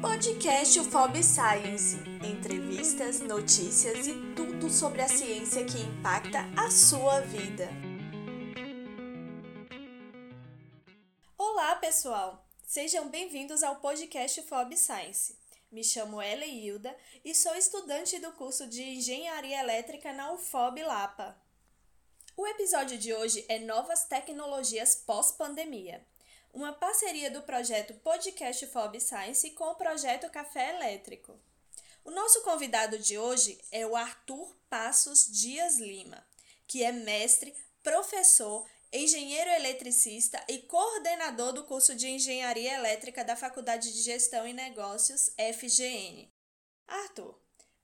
Podcast UFOB Science. Entrevistas, notícias e tudo sobre a ciência que impacta a sua vida. Olá, pessoal! Sejam bem-vindos ao podcast UFOB Science. Me chamo Ellen Hilda e sou estudante do curso de Engenharia Elétrica na UFOB Lapa. O episódio de hoje é Novas Tecnologias Pós-Pandemia uma parceria do projeto Podcast Fob Science com o projeto Café Elétrico. O nosso convidado de hoje é o Arthur Passos Dias Lima, que é mestre, professor, engenheiro eletricista e coordenador do curso de Engenharia Elétrica da Faculdade de Gestão e Negócios, FGN. Arthur,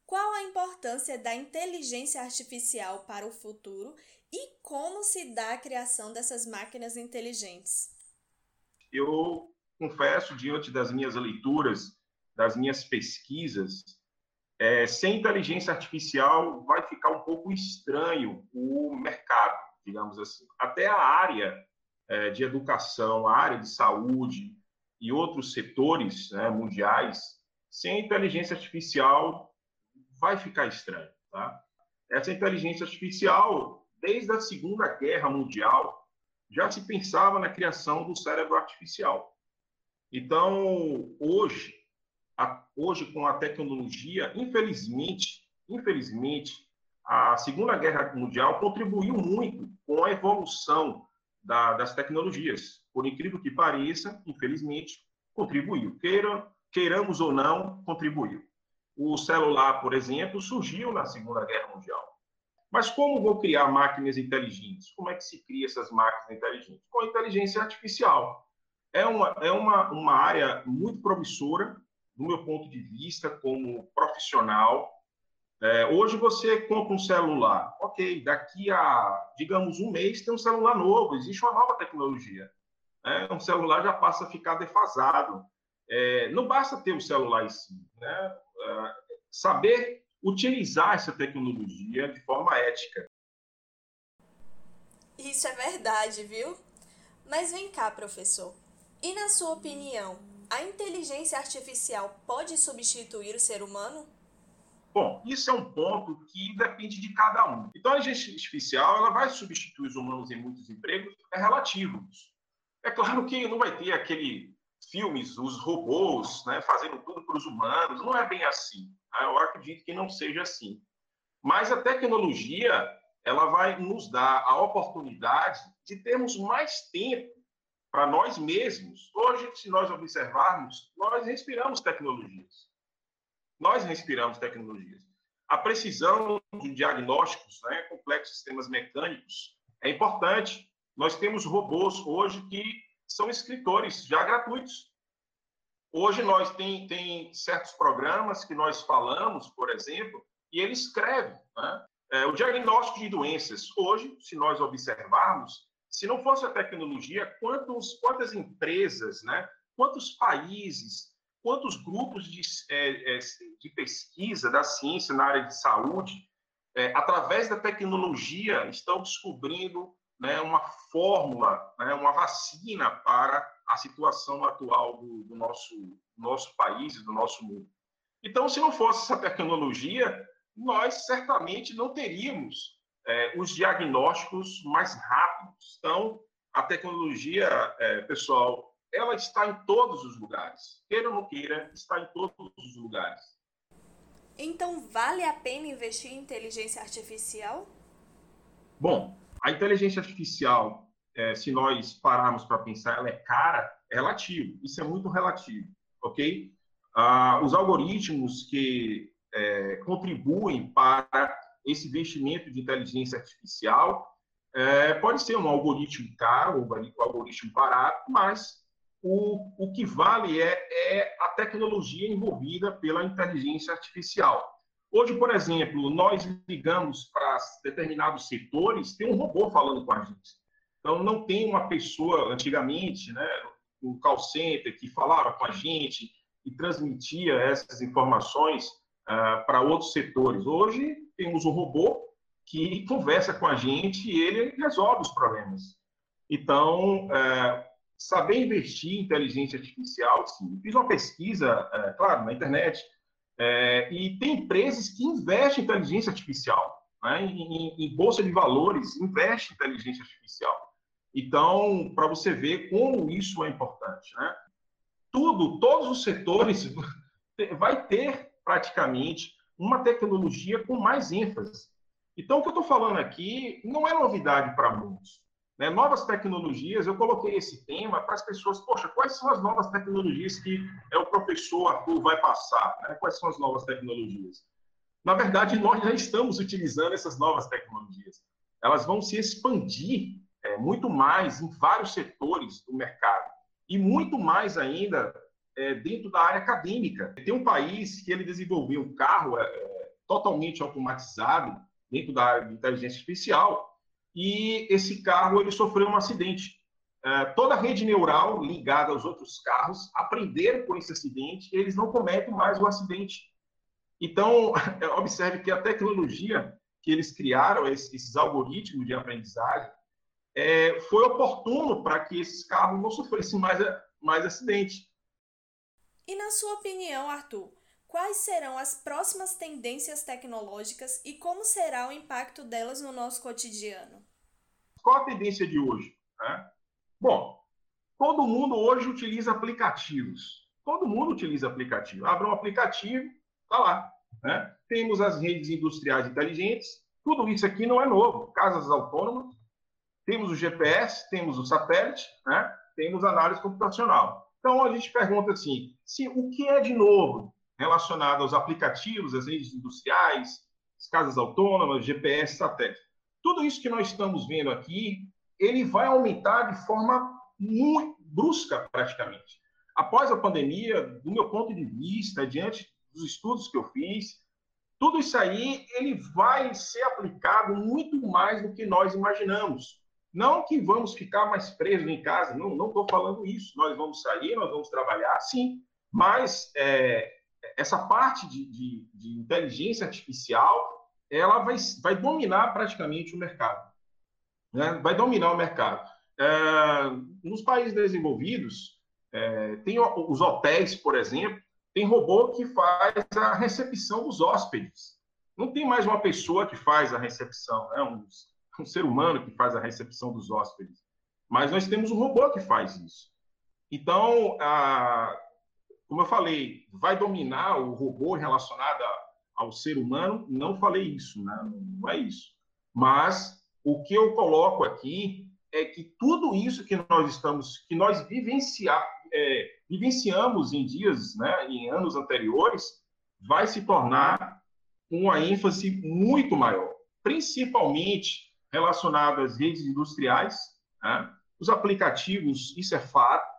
qual a importância da inteligência artificial para o futuro e como se dá a criação dessas máquinas inteligentes? Eu confesso, diante das minhas leituras, das minhas pesquisas, é, sem inteligência artificial vai ficar um pouco estranho o mercado, digamos assim. Até a área é, de educação, a área de saúde e outros setores né, mundiais, sem inteligência artificial vai ficar estranho. Tá? Essa inteligência artificial, desde a Segunda Guerra Mundial, já se pensava na criação do cérebro artificial. Então, hoje, a, hoje com a tecnologia, infelizmente, infelizmente, a Segunda Guerra Mundial contribuiu muito com a evolução da, das tecnologias. Por incrível que pareça, infelizmente, contribuiu. Queira, queiramos ou não, contribuiu. O celular, por exemplo, surgiu na Segunda Guerra Mundial. Mas como vou criar máquinas inteligentes? Como é que se cria essas máquinas inteligentes? Com a inteligência artificial. É uma, é uma, uma área muito promissora, do meu ponto de vista, como profissional. É, hoje você compra um celular, ok, daqui a, digamos, um mês tem um celular novo, existe uma nova tecnologia. Né? Um celular já passa a ficar defasado. É, não basta ter o celular em si, né? É, saber utilizar essa tecnologia de forma ética. Isso é verdade, viu? Mas vem cá, professor. E na sua opinião, a inteligência artificial pode substituir o ser humano? Bom, isso é um ponto que depende de cada um. Então, a inteligência artificial ela vai substituir os humanos em muitos empregos, é relativo. É claro que não vai ter aquele filmes, os robôs, né, fazendo tudo para os humanos, não é bem assim. Ah, eu acredito que não seja assim. Mas a tecnologia, ela vai nos dar a oportunidade de termos mais tempo para nós mesmos. Hoje, se nós observarmos, nós respiramos tecnologias. Nós respiramos tecnologias. A precisão de diagnósticos, né, complexos sistemas mecânicos, é importante. Nós temos robôs hoje que são escritores já gratuitos. Hoje nós tem, tem certos programas que nós falamos, por exemplo, e ele escreve. Né? É, o diagnóstico de doenças. Hoje, se nós observarmos, se não fosse a tecnologia, quantos, quantas empresas, né? quantos países, quantos grupos de, é, é, de pesquisa da ciência na área de saúde, é, através da tecnologia, estão descobrindo né, uma fórmula, né, uma vacina para a situação atual do, do nosso, nosso país e do nosso mundo. Então, se não fosse essa tecnologia, nós certamente não teríamos é, os diagnósticos mais rápidos. Então, a tecnologia, é, pessoal, ela está em todos os lugares. Queira ou não queira, está em todos os lugares. Então, vale a pena investir em inteligência artificial? Bom, a inteligência artificial é, se nós pararmos para pensar, ela é cara, é relativo. Isso é muito relativo, ok? Ah, os algoritmos que é, contribuem para esse investimento de inteligência artificial é, pode ser um algoritmo caro, um algoritmo barato, mas o, o que vale é, é a tecnologia envolvida pela inteligência artificial. Hoje, por exemplo, nós ligamos para determinados setores, tem um robô falando com a gente. Então, não tem uma pessoa, antigamente, né, o call center que falava com a gente e transmitia essas informações uh, para outros setores. Hoje, temos um robô que conversa com a gente e ele resolve os problemas. Então, uh, saber investir em inteligência artificial, sim. Fiz uma pesquisa, é, claro, na internet, é, e tem empresas que investem em inteligência artificial. Né? Em, em, bolsa de valores, investe em inteligência artificial. Então, para você ver como isso é importante. Né? Tudo, todos os setores vai ter praticamente uma tecnologia com mais ênfase. Então, o que eu estou falando aqui não é novidade para muitos. Né? Novas tecnologias, eu coloquei esse tema para as pessoas, poxa, quais são as novas tecnologias que é o professor Arthur vai passar? Né? Quais são as novas tecnologias? Na verdade, nós já estamos utilizando essas novas tecnologias. Elas vão se expandir é, muito mais em vários setores do mercado e muito mais ainda é, dentro da área acadêmica. Tem um país que ele desenvolveu um carro é, totalmente automatizado dentro da área de inteligência artificial e esse carro ele sofreu um acidente. É, toda a rede neural ligada aos outros carros aprenderam com esse acidente e eles não cometem mais o acidente. Então, observe que a tecnologia que eles criaram, esses, algoritmos de aprendizagem, é, foi oportuno para que esses carros não sofressem mais, mais acidente. E na sua opinião, Arthur, quais serão as próximas tendências tecnológicas e como será o impacto delas no nosso cotidiano? Qual a tendência de hoje? Né? Bom, todo mundo hoje utiliza aplicativos. Todo mundo utiliza aplicativo. Abra um aplicativo, está lá. Né? Temos as redes industriais inteligentes. Tudo isso aqui não é novo. Casas autônomas. Temos o GPS, temos o satélite, né? temos análise computacional. Então a gente pergunta assim: se o que é de novo relacionado aos aplicativos, às redes industriais, as casas autônomas, GPS, satélite. Tudo isso que nós estamos vendo aqui, ele vai aumentar de forma muito brusca, praticamente. Após a pandemia, do meu ponto de vista, diante dos estudos que eu fiz, tudo isso aí ele vai ser aplicado muito mais do que nós imaginamos. Não que vamos ficar mais presos em casa, não estou falando isso. Nós vamos sair, nós vamos trabalhar, sim. Mas é, essa parte de, de, de, inteligência artificial, ela vai, vai dominar praticamente o mercado. Né? Vai dominar o mercado. É, nos países desenvolvidos, é, tem os hotéis, por exemplo, tem robô que faz a recepção dos hóspedes. Não tem mais uma pessoa que faz a recepção, né? um, um ser humano que faz a recepção dos hóspedes. Mas nós temos um robô que faz isso. Então, a, como eu falei, vai dominar o robô relacionado ao ser humano? Não falei isso, né? não é isso. Mas o que eu coloco aqui é que tudo isso que nós estamos, que nós vivenciar, é, vivenciamos em dias, né, em anos anteriores, vai se tornar uma ênfase muito maior, principalmente relacionado às redes industriais, né? os aplicativos, isso é fato,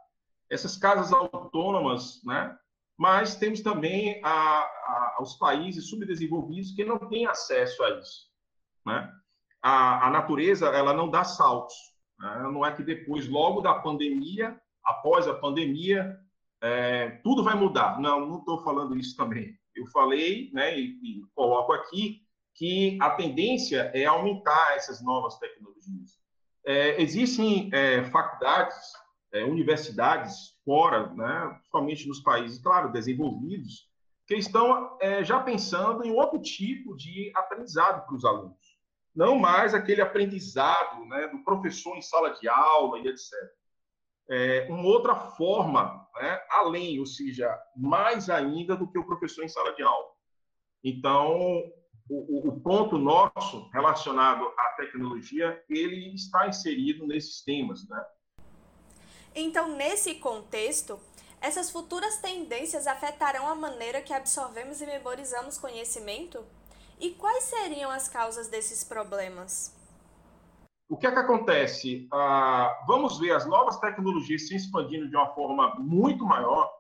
essas casas autônomas, né? mas temos também a, a, os países subdesenvolvidos que não têm acesso a isso. Né? A, a natureza ela não dá saltos. Né? Não é que depois, logo da pandemia, após a pandemia, é, tudo vai mudar. Não, não estou falando isso também. Eu falei, né, e, e coloco aqui, que a tendência é aumentar essas novas tecnologias. É, existem é, faculdades é, universidades fora, né, principalmente nos países, claro, desenvolvidos, que estão é, já pensando em outro tipo de aprendizado para os alunos. Não mais aquele aprendizado né, do professor em sala de aula e etc. É, uma outra forma, né, além, ou seja, mais ainda do que o professor em sala de aula. Então, o, o, ponto nosso relacionado à tecnologia, ele está inserido nesses temas, né? Então, nesse contexto, essas futuras tendências afetarão a maneira que absorvemos e memorizamos conhecimento? E quais seriam as causas desses problemas? O que é que acontece? Ah, vamos ver as novas tecnologias se expandindo de uma forma muito maior,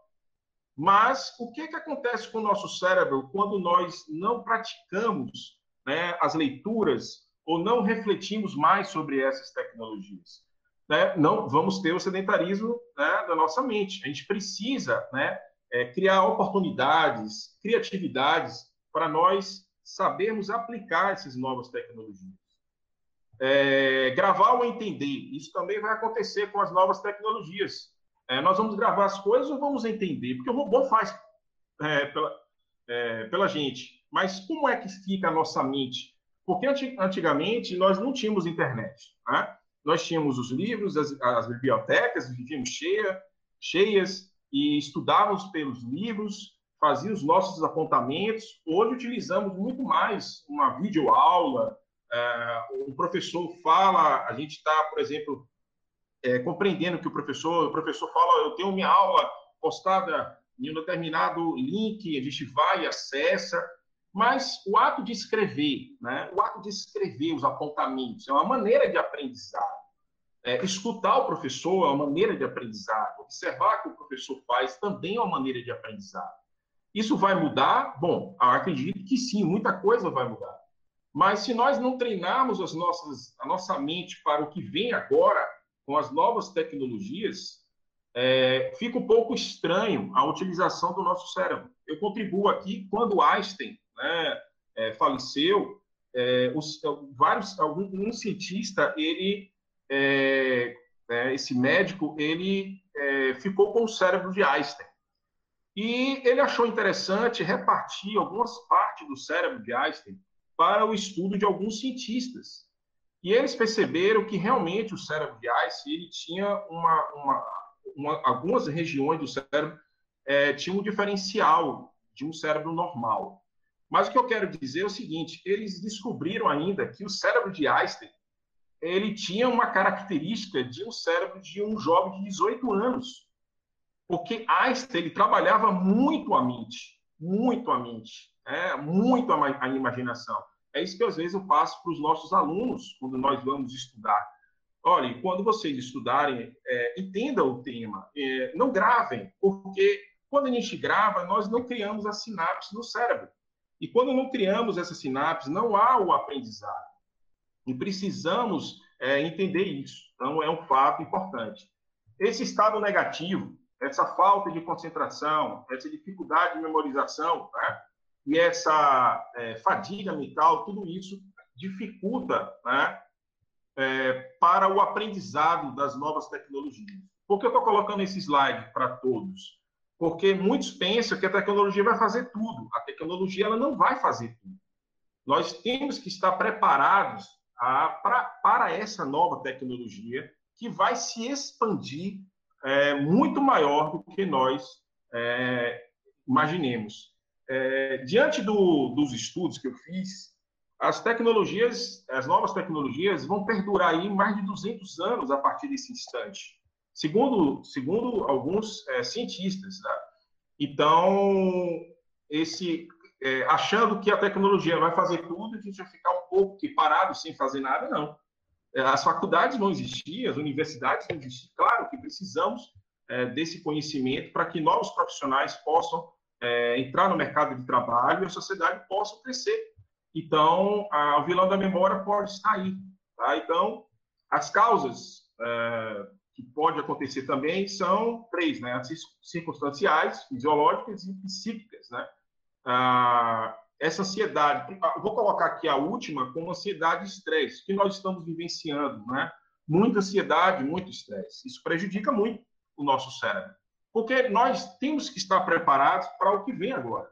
mas o que que acontece com o nosso cérebro quando nós não praticamos né, as leituras ou não refletimos mais sobre essas tecnologias? né, não vamos ter o sedentarismo né, da nossa mente. A gente precisa né, é, criar oportunidades, criatividades para nós sabermos aplicar essas novas tecnologias. É, gravar ou entender, isso também vai acontecer com as novas tecnologias. É, nós vamos gravar as coisas ou vamos entender? Porque o robô faz é, pela, é, pela gente. Mas como é que fica a nossa mente? Porque antigamente nós não tínhamos internet. Né? Nós tínhamos os livros, as, as bibliotecas, vivíamos cheia, cheias e estudávamos pelos livros, fazíamos os nossos apontamentos. Hoje utilizamos muito mais uma videoaula, é, o professor fala, a gente está, por exemplo, é, compreendendo que o professor, o professor fala, eu tenho minha aula postada em um determinado link, a gente vai e acessa, mas o ato de escrever, né, o ato de escrever os apontamentos é uma maneira de aprendizado. É, escutar o professor é uma maneira de aprendizado. Observar o que o professor faz também é uma maneira de aprendizado. Isso vai mudar? Bom, acredito que sim, muita coisa vai mudar. Mas se nós não treinarmos as nossas, a nossa mente para o que vem agora, com as novas tecnologias, é, fica um pouco estranho a utilização do nosso cérebro. Eu contribuo aqui quando Einstein né, é, faleceu, é, os, vários, algum um cientista, ele, é, é, esse médico, ele é, ficou com o cérebro de Einstein. E ele achou interessante repartir algumas partes do cérebro de Einstein para o estudo de alguns cientistas. E eles perceberam que realmente o cérebro de Einstein ele tinha uma, uma, uma algumas regiões do cérebro é, tinham um diferencial de um cérebro normal. Mas o que eu quero dizer é o seguinte: eles descobriram ainda que o cérebro de Einstein ele tinha uma característica de um cérebro de um jovem de 18 anos. Porque Einstein ele trabalhava muito a mente, muito a mente, é, muito a, a imaginação. É isso que às vezes eu passo para os nossos alunos quando nós vamos estudar. Olha, quando vocês estudarem, é, entendam o tema, é, não gravem, porque quando a gente grava, nós não criamos a sinapse no cérebro. E quando não criamos essa sinapse, não há o aprendizado. E precisamos é, entender isso. Então, é um fato importante. Esse estado negativo, essa falta de concentração, essa dificuldade de memorização, né? E essa é, fadiga mental, tudo isso dificulta né, é, para o aprendizado das novas tecnologias. Por que eu estou colocando esse slide para todos? Porque muitos pensam que a tecnologia vai fazer tudo. A tecnologia ela não vai fazer tudo. Nós temos que estar preparados a, pra, para essa nova tecnologia que vai se expandir é, muito maior do que nós é, imaginemos é, diante do, dos estudos que eu fiz, as tecnologias, as novas tecnologias vão perdurar aí mais de 200 anos a partir desse instante, segundo, segundo alguns é, cientistas. Tá? Então, esse, é, achando que a tecnologia vai fazer tudo, a gente vai ficar um pouco parado sem fazer nada, não. É, as faculdades vão existir, as universidades vão existir. Claro que precisamos é, desse conhecimento para que novos profissionais possam é, entrar no mercado de trabalho e a sociedade possa crescer. Então, a, o vilão da memória pode estar aí. Tá? Então, as causas é, que pode acontecer também são três, né? As circunstanciais, fisiológicas e psíquicas, né? Ah, essa ansiedade, vou colocar aqui a última como ansiedade e estresse, que nós estamos vivenciando, né? Muita ansiedade, muito estresse. Isso prejudica muito o nosso cérebro porque nós temos que estar preparados para o que vem agora.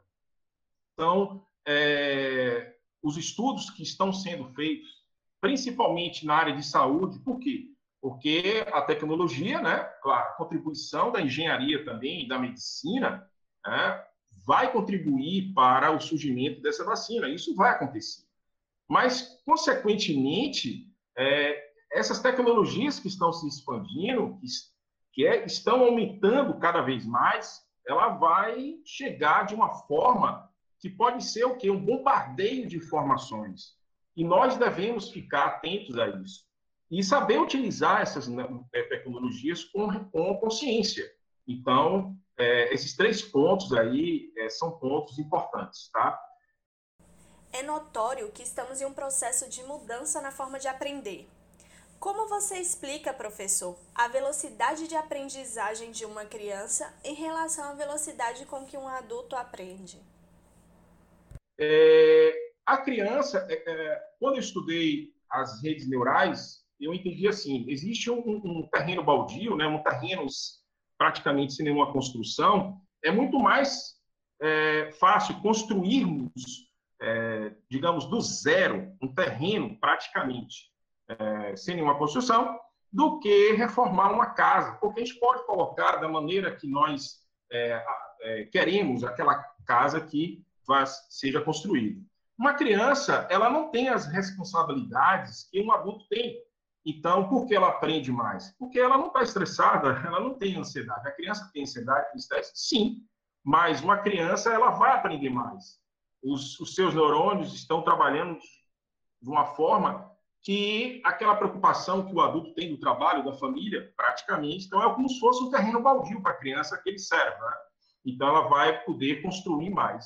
Então, é, os estudos que estão sendo feitos, principalmente na área de saúde, por quê? Porque a tecnologia, né, claro, a contribuição da engenharia também da medicina, né, vai contribuir para o surgimento dessa vacina. Isso vai acontecer. Mas, consequentemente, é, essas tecnologias que estão se expandindo, que que é, estão aumentando cada vez mais, ela vai chegar de uma forma que pode ser o quê? Um bombardeio de informações. E nós devemos ficar atentos a isso. E saber utilizar essas né, é, tecnologias com, com consciência. Então, é, esses três pontos aí é, são pontos importantes, tá? É notório que estamos em um processo de mudança na forma de aprender. Como você explica, professor, a velocidade de aprendizagem de uma criança em relação à velocidade com que um adulto aprende? É, a criança, é, é, quando eu estudei as redes neurais, eu entendi assim: existe um, um terreno baldio, né, um terreno praticamente sem nenhuma construção, é muito mais é, fácil construirmos, é, digamos, do zero, um terreno praticamente é, sem nenhuma construção, do que reformar uma casa, porque a gente pode colocar da maneira que nós é, é, queremos aquela casa que vai, seja construída. Uma criança, ela não tem as responsabilidades que um adulto tem. Então, por que ela aprende mais? Porque ela não está estressada, ela não tem ansiedade. A criança tem ansiedade, tem estresse? Sim, mas uma criança, ela vai aprender mais. Os, os seus neurônios estão trabalhando de uma forma que aquela preocupação que o adulto tem do trabalho, da família, praticamente, então é como se fosse um terreno baldio para a criança, aquele cérebro. Né? Então, ela vai poder construir mais.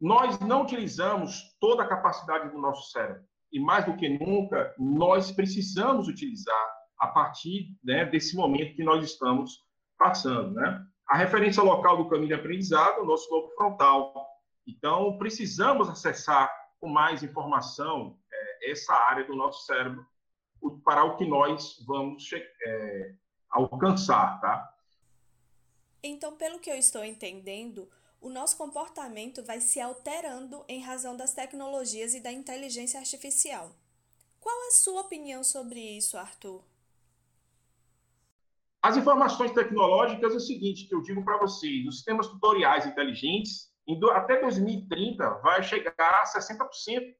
Nós não utilizamos toda a capacidade do nosso cérebro. E mais do que nunca, nós precisamos utilizar a partir né, desse momento que nós estamos passando. Né? A referência local do caminho de aprendizado é o nosso lobo frontal. Então, precisamos acessar com mais informação essa área do nosso cérebro para o que nós vamos é, alcançar, tá? Então, pelo que eu estou entendendo, o nosso comportamento vai se alterando em razão das tecnologias e da inteligência artificial. Qual a sua opinião sobre isso, Arthur? As informações tecnológicas é o seguinte, que eu digo para vocês, os sistemas tutoriais inteligentes, até 2030, vai chegar a 60%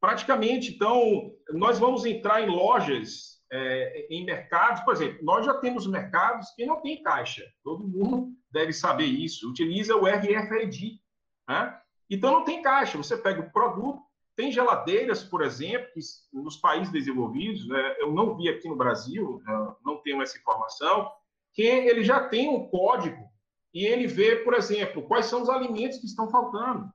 praticamente, então, nós vamos entrar em lojas, é, em mercados, por exemplo, nós já temos mercados que não tem caixa, todo mundo deve saber isso, utiliza o RFID, né? então não tem caixa, você pega o produto, tem geladeiras, por exemplo, que nos países desenvolvidos, né, eu não vi aqui no Brasil, né, não tenho essa informação, que ele já tem um código e ele vê, por exemplo, quais são os alimentos que estão faltando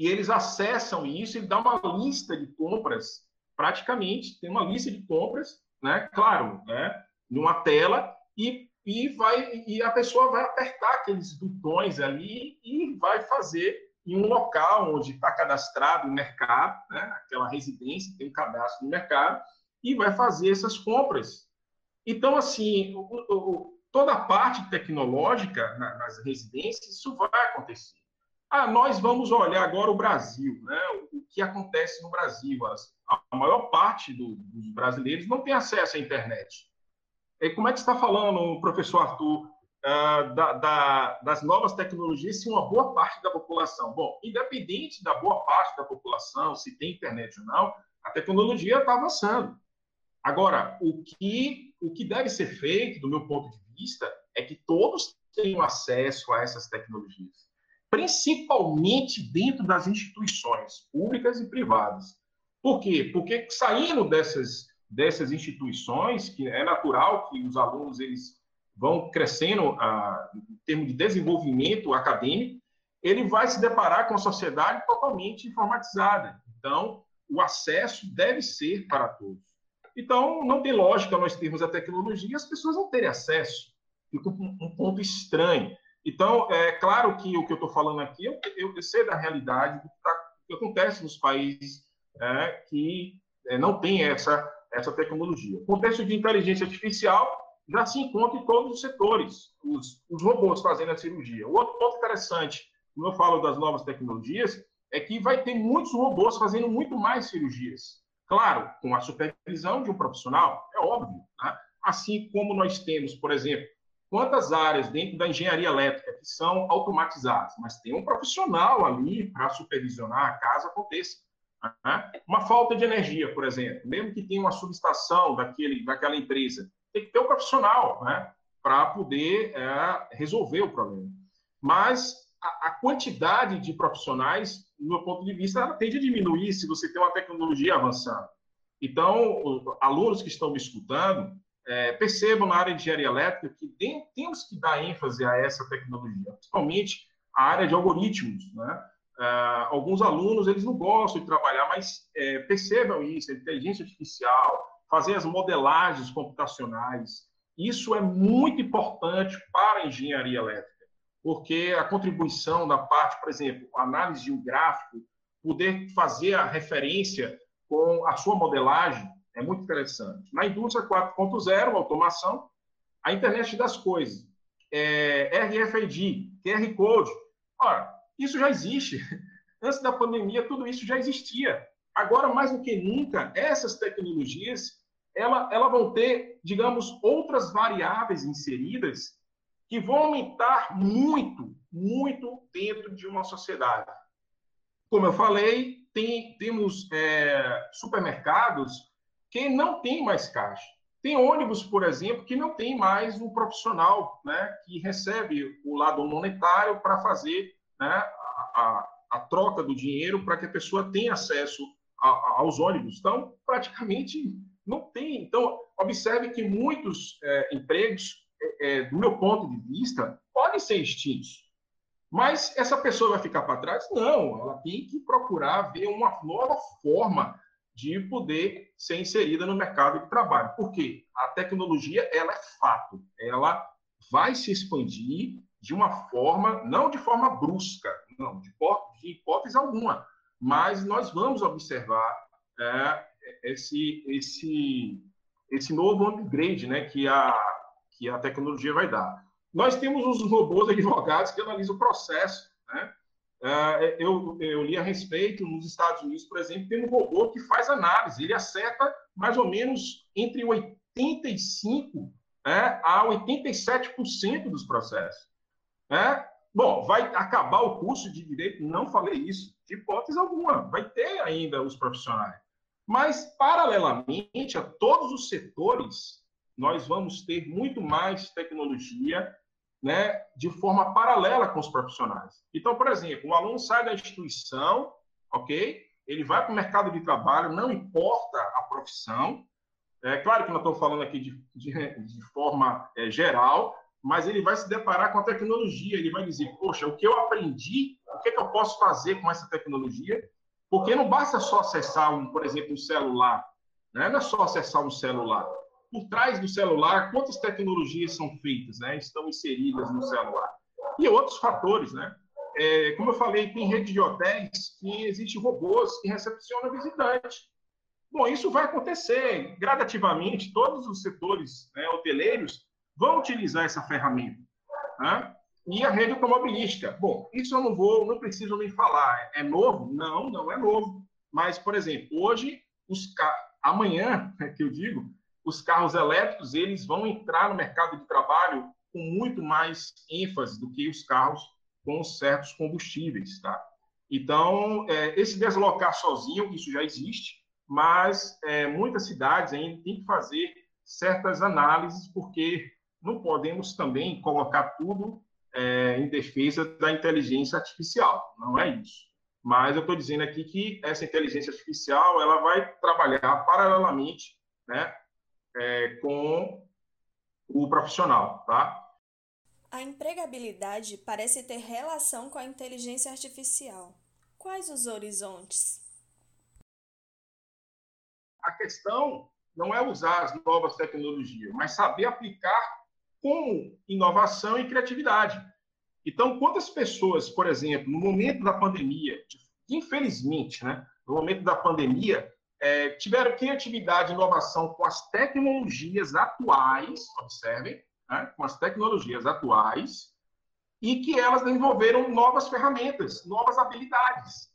e eles acessam isso e dá uma lista de compras, praticamente, tem uma lista de compras, né? Claro, né? Numa tela e, e vai e a pessoa vai apertar aqueles botões ali e vai fazer em um local onde está cadastrado o mercado, né? Aquela residência tem um cadastro no mercado e vai fazer essas compras. Então, assim, o, o, toda a parte tecnológica nas residências, isso vai acontecer. Ah, nós vamos olhar agora o Brasil, né? o que acontece no Brasil. A maior parte do, dos brasileiros não tem acesso à internet. E como é que está falando, professor Arthur, uh, da, da, das novas tecnologias se uma boa parte da população? Bom, independente da boa parte da população, se tem internet ou não, a tecnologia está avançando. Agora, o que, o que deve ser feito, do meu ponto de vista, é que todos tenham acesso a essas tecnologias principalmente dentro das instituições públicas e privadas. Por quê? Porque saindo dessas, dessas instituições, que é natural que os alunos eles vão crescendo ah, em termos de desenvolvimento acadêmico, ele vai se deparar com a sociedade totalmente informatizada. Então, o acesso deve ser para todos. Então, não tem lógica nós termos a tecnologia e as pessoas não terem acesso. Fica um ponto estranho. Então, é claro que o que eu estou falando aqui, eu, eu, sei da realidade do que, tá, que acontece nos países é, que é, não tem essa, essa tecnologia. O contexto de inteligência artificial já se encontra em todos os setores, os, os robôs fazendo a cirurgia. O outro ponto interessante, quando eu falo das novas tecnologias, é que vai ter muitos robôs fazendo muito mais cirurgias. Claro, com a supervisão de um profissional, é óbvio. Né? Assim como nós temos, por exemplo, quantas áreas dentro da engenharia elétrica que são automatizadas, mas tem um profissional ali para supervisionar a casa aconteça. Né? Uma falta de energia, por exemplo, mesmo que tenha uma subestação daquele, daquela empresa, tem que ter um profissional né? para poder é, resolver o problema. Mas a, a, quantidade de profissionais, do meu ponto de vista, ela tende a diminuir se você tem uma tecnologia avançando. Então, alunos que estão me escutando, é, percebam na área de engenharia elétrica que tem, temos que dar ênfase a essa tecnologia, principalmente a área de algoritmos. Né? É, alguns alunos eles não gostam de trabalhar, mas é, percebam isso, inteligência artificial, fazer as modelagens computacionais, isso é muito importante para a engenharia elétrica, porque a contribuição da parte, por exemplo, análise de um gráfico, poder fazer a referência com a sua modelagem é muito interessante. Na indústria 4.0, automação, a internet das coisas, é, RFID, QR Code. Ora, isso já existe. Antes da pandemia, tudo isso já existia. Agora, mais do que nunca, essas tecnologias ela, ela vão ter, digamos, outras variáveis inseridas que vão aumentar muito, muito dentro de uma sociedade. Como eu falei, tem, temos é, supermercados que não tem mais caixa. Tem ônibus, por exemplo, que não tem mais um profissional né, que recebe o lado monetário para fazer né, a, a, a, troca do dinheiro para que a pessoa tenha acesso a, aos ônibus. Então, praticamente não tem. Então, observe que muitos é, empregos, é, é do meu ponto de vista, podem ser extintos. Mas essa pessoa vai ficar para trás? Não, ela tem que procurar ver uma nova forma de poder ser inserida no mercado de trabalho. Por quê? A tecnologia ela é fato, ela vai se expandir de uma forma, não de forma brusca, não, de, hipótese alguma, mas nós vamos observar é, esse, esse, esse novo upgrade né, que, a, que a tecnologia vai dar. Nós temos os robôs advogados que analisam o processo. Né? É, eu, eu li a respeito, nos Estados Unidos, por exemplo, tem um robô que faz análise, ele acerta mais ou menos entre 85% né, a 87% dos processos. Né? Bom, vai acabar o curso de direito? Não falei isso, de hipótese alguma. Vai ter ainda os profissionais. Mas, paralelamente a todos os setores, nós vamos ter muito mais tecnologia né, de forma paralela com os profissionais. Então, por exemplo, o aluno sai da instituição, ok? Ele vai para o mercado de trabalho, não importa a profissão. É claro que nós estamos falando aqui de, de, de forma é, geral, mas ele vai se deparar com a tecnologia. Ele vai dizer: Poxa, o que eu aprendi, o que, é que eu posso fazer com essa tecnologia? Porque não basta só acessar, um, por exemplo, um celular. Né? Não é só acessar um celular por trás do celular, quantas tecnologias são feitas, né, estão inseridas no celular. E outros fatores, né? É, como eu falei, tem rede de hotéis que existem robôs que recepcionam visitantes. Bom, isso vai acontecer gradativamente, todos os setores né, hoteleiros vão utilizar essa ferramenta. Né? E a rede automobilística. Bom, isso eu não vou, não preciso nem falar. É novo? Não, não é novo. Mas, por exemplo, hoje, os amanhã, que eu digo, os carros elétricos eles vão entrar no mercado de trabalho com muito mais ênfase do que os carros com certos combustíveis, tá? Então, é, esse deslocar sozinho, isso já existe, mas é, muitas cidades ainda têm que fazer certas análises, porque não podemos também colocar tudo é, em defesa da inteligência artificial, não é isso. Mas eu estou dizendo aqui que essa inteligência artificial ela vai trabalhar paralelamente né, é, com o profissional, tá? A empregabilidade parece ter relação com a inteligência artificial. Quais os horizontes? A questão não é usar as novas tecnologias, mas saber aplicar com inovação e criatividade. Então, quantas pessoas, por exemplo, no momento da pandemia, infelizmente, né, no momento da pandemia, é, tiveram criatividade e inovação com as tecnologias atuais, observem, né, com as tecnologias atuais, e que elas desenvolveram novas ferramentas, novas habilidades.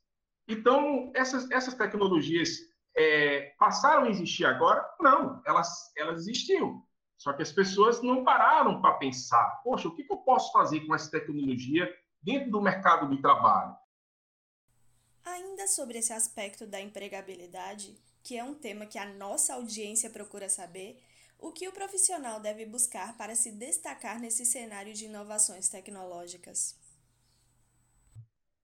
Então, essas, essas tecnologias é, passaram a existir agora? Não, elas, elas existiam. Só que as pessoas não pararam para pensar, poxa, o que, que eu posso fazer com essa tecnologia dentro do mercado de trabalho? Ainda sobre esse aspecto da empregabilidade, que é um tema que a nossa audiência procura saber, o que o profissional deve buscar para se destacar nesse cenário de inovações tecnológicas?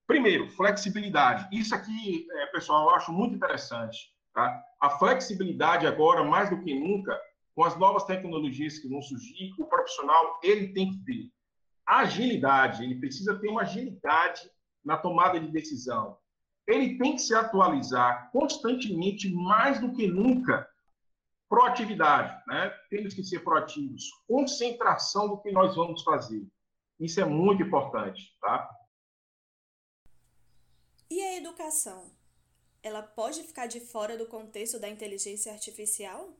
Primeiro, flexibilidade. Isso aqui, é, pessoal, eu acho muito interessante. Tá? A flexibilidade agora, mais do que nunca, com as novas tecnologias que vão surgir, o profissional ele tem que ter agilidade, ele precisa ter uma agilidade na tomada de decisão ele tem que se atualizar constantemente, mais do que nunca. Proatividade, né? Temos que ser proativos. Concentração do que nós vamos fazer. Isso é muito importante, tá? E a educação? ela pode ficar de fora do contexto da inteligência artificial?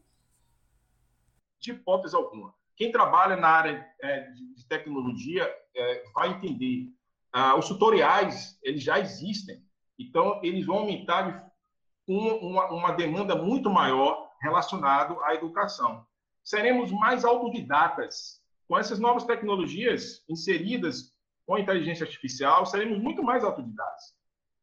De hipótese alguma. Quem trabalha na área é, de tecnologia é, vai entender. Ah, os tutoriais, eles já existem. Então, eles vão aumentar uma, uma demanda muito maior relacionado à educação. Seremos mais autodidatas. Com essas novas tecnologias inseridas com a inteligência artificial, seremos muito mais autodidatas.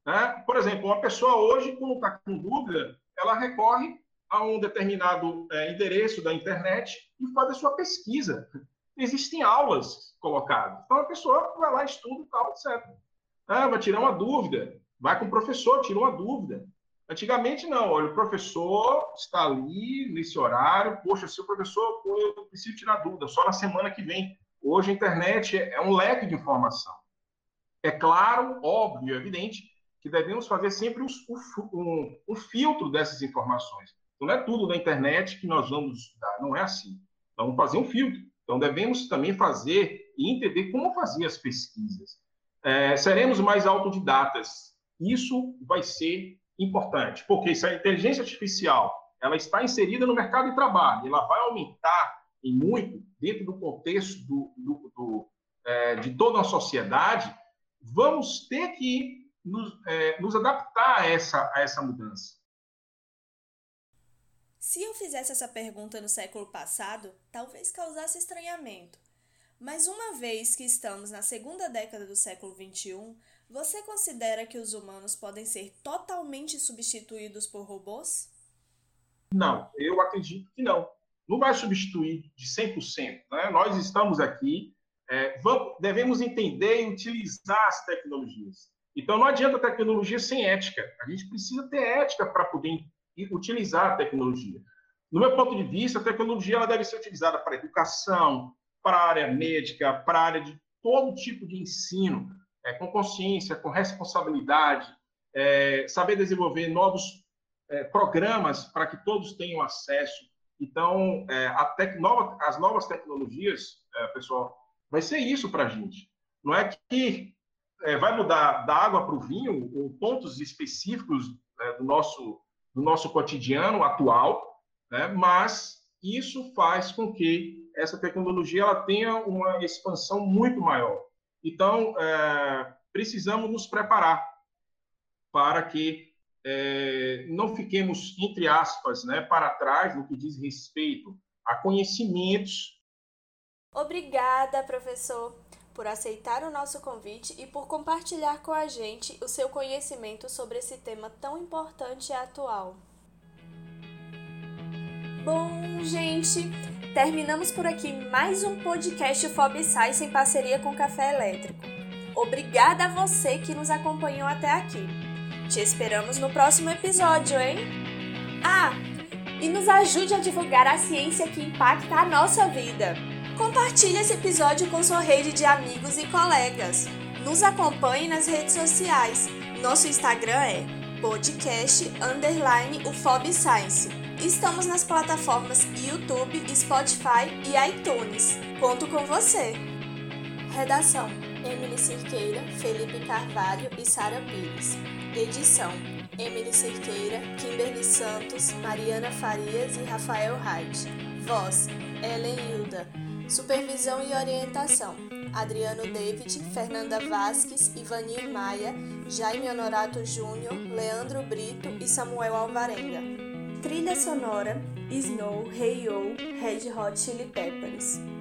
Né? Por exemplo, uma pessoa hoje, quando está com dúvida, ela recorre a um determinado é, endereço da internet e faz a sua pesquisa. Existem aulas colocadas. Então, a pessoa vai lá, estuda e tal, etc. Ah, vai tirar uma dúvida, vai com o professor, tira uma dúvida. Antigamente, não. Olha, o professor está ali nesse horário. Poxa, se o professor, eu preciso tirar dúvida, só na semana que vem. Hoje a internet é um leque de informação. É claro, óbvio, evidente, que devemos fazer sempre um, um, um, filtro dessas informações. Então, não é tudo na internet que nós vamos estudar, não é assim. Então, vamos fazer um filtro. Então, devemos também fazer e entender como fazer as pesquisas. É, seremos mais autodidatas. Isso vai ser importante, porque se a inteligência artificial ela está inserida no mercado de trabalho, ela vai aumentar em muito dentro do contexto do, do, do, é, de toda a sociedade, vamos ter que nos, é, nos adaptar a essa, a essa mudança. Se eu fizesse essa pergunta no século passado, talvez causasse estranhamento. Mas uma vez que estamos na segunda década do século XXI, você considera que os humanos podem ser totalmente substituídos por robôs? Não, eu acredito que não. Não vai substituir de 100%. Né? Nós estamos aqui, é, vamos, devemos entender e utilizar as tecnologias. Então, não adianta tecnologia sem ética. A gente precisa ter ética para poder utilizar a tecnologia. No meu ponto de vista, a tecnologia ela deve ser utilizada para educação, para a área médica, para a área de todo tipo de ensino, é, com consciência, com responsabilidade, é, saber desenvolver novos é, programas para que todos tenham acesso. Então, é, nova, as novas tecnologias, é, pessoal, vai ser isso para a gente. Não é que é, vai mudar da água para o vinho, ou pontos específicos do, nosso, do nosso cotidiano atual, né, mas isso faz com que essa tecnologia ela tenha uma expansão muito maior. Então, é, precisamos nos preparar para que é, não fiquemos, entre aspas, né, para trás no que diz respeito a conhecimentos. Obrigada, professor por aceitar o nosso convite e por compartilhar com a gente o seu conhecimento sobre esse tema tão importante e atual. Bom, gente, terminamos por aqui mais um podcast Fob Science em parceria com Café Elétrico. Obrigada a você que nos acompanhou até aqui. Te esperamos no próximo episódio, hein? Ah, e nos ajude a divulgar a ciência que impacta a nossa vida. Compartilhe esse episódio com sua rede de amigos e colegas. Nos acompanhe nas redes sociais. Nosso Instagram é podcast underline. Estamos nas plataformas YouTube, Spotify e iTunes. Conto com você. Redação: Emily Cerqueira, Felipe Carvalho e Sara Pires. Edição: Emily Cerqueira, Kimberly Santos, Mariana Farias e Rafael Hyde. Voz: Ellen Hilda. Supervisão e orientação: Adriano David, Fernanda Vasques, Ivanir Maia, Jaime Honorato Júnior, Leandro Brito e Samuel Alvarenga. Trilha sonora: Snow, Hey Yo, Red Hot Chili Peppers.